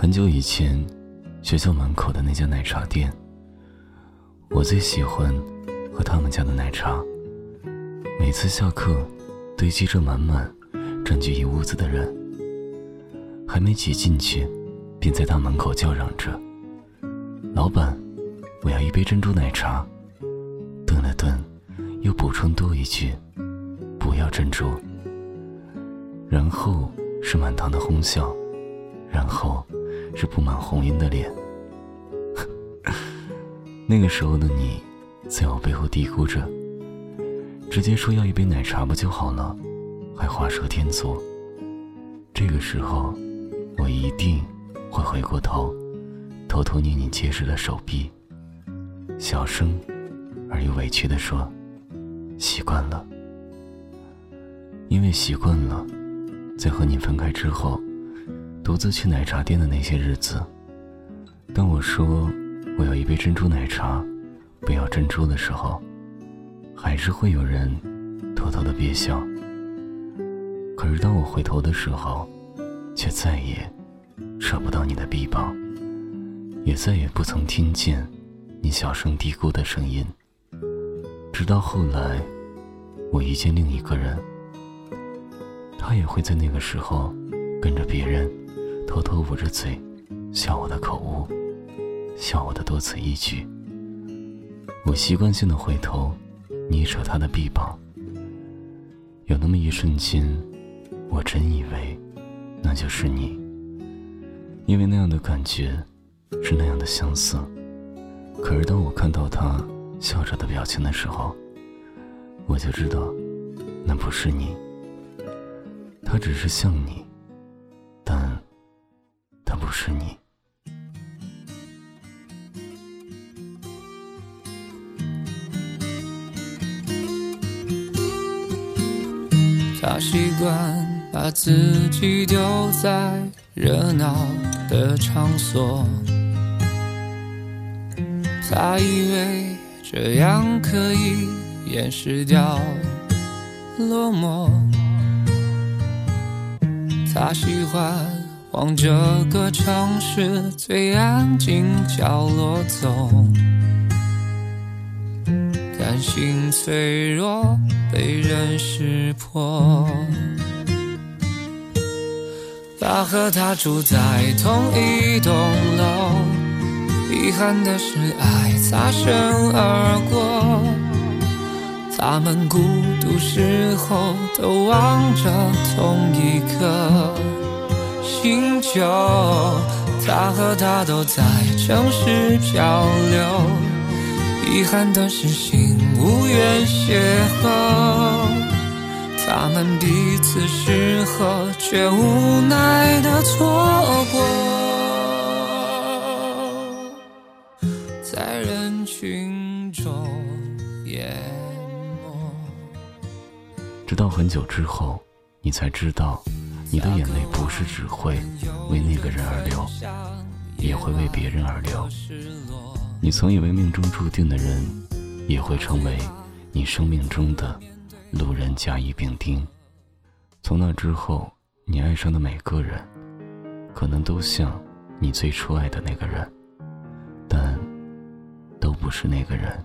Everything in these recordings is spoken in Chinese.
很久以前，学校门口的那家奶茶店，我最喜欢喝他们家的奶茶。每次下课，堆积着满满、占据一屋子的人，还没挤进去，便在大门口叫嚷着：“老板，我要一杯珍珠奶茶。”顿了顿，又补充多一句：“不要珍珠。”然后是满堂的哄笑，然后。是布满红晕的脸。那个时候的你，在我背后嘀咕着：“直接说要一杯奶茶不就好了，还画蛇添足。”这个时候，我一定会回过头，偷偷捏你结实的手臂，小声而又委屈地说：“习惯了，因为习惯了，在和你分开之后。”独自去奶茶店的那些日子，当我说我要一杯珍珠奶茶，不要珍珠的时候，还是会有人偷偷的憋笑。可是当我回头的时候，却再也扯不到你的臂膀，也再也不曾听见你小声嘀咕的声音。直到后来，我遇见另一个人，他也会在那个时候跟着别人。偷偷捂着嘴，笑我的口误，笑我的多此一举。我习惯性的回头，捏扯他的臂膀。有那么一瞬间，我真以为那就是你，因为那样的感觉是那样的相似。可是当我看到他笑着的表情的时候，我就知道那不是你，他只是像你。不是你。他习惯把自己丢在热闹的场所，他以为这样可以掩饰掉落寞，他喜欢。往这个城市最安静角落走，担心脆弱被人识破。他和他住在同一栋楼，遗憾的是爱擦身而过。他们孤独时候都望着同一个。星球，他和她都在城市漂流，遗憾的是心无缘邂逅，他们彼此适合，却无奈的错过，在人群中淹没。直到很久之后，你才知道。你的眼泪不是只会为那个人而流，也会为别人而流。你曾以为命中注定的人，也会成为你生命中的路人甲乙丙丁。从那之后，你爱上的每个人，可能都像你最初爱的那个人，但都不是那个人。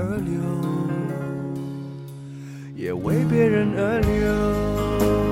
而流也为别人而流。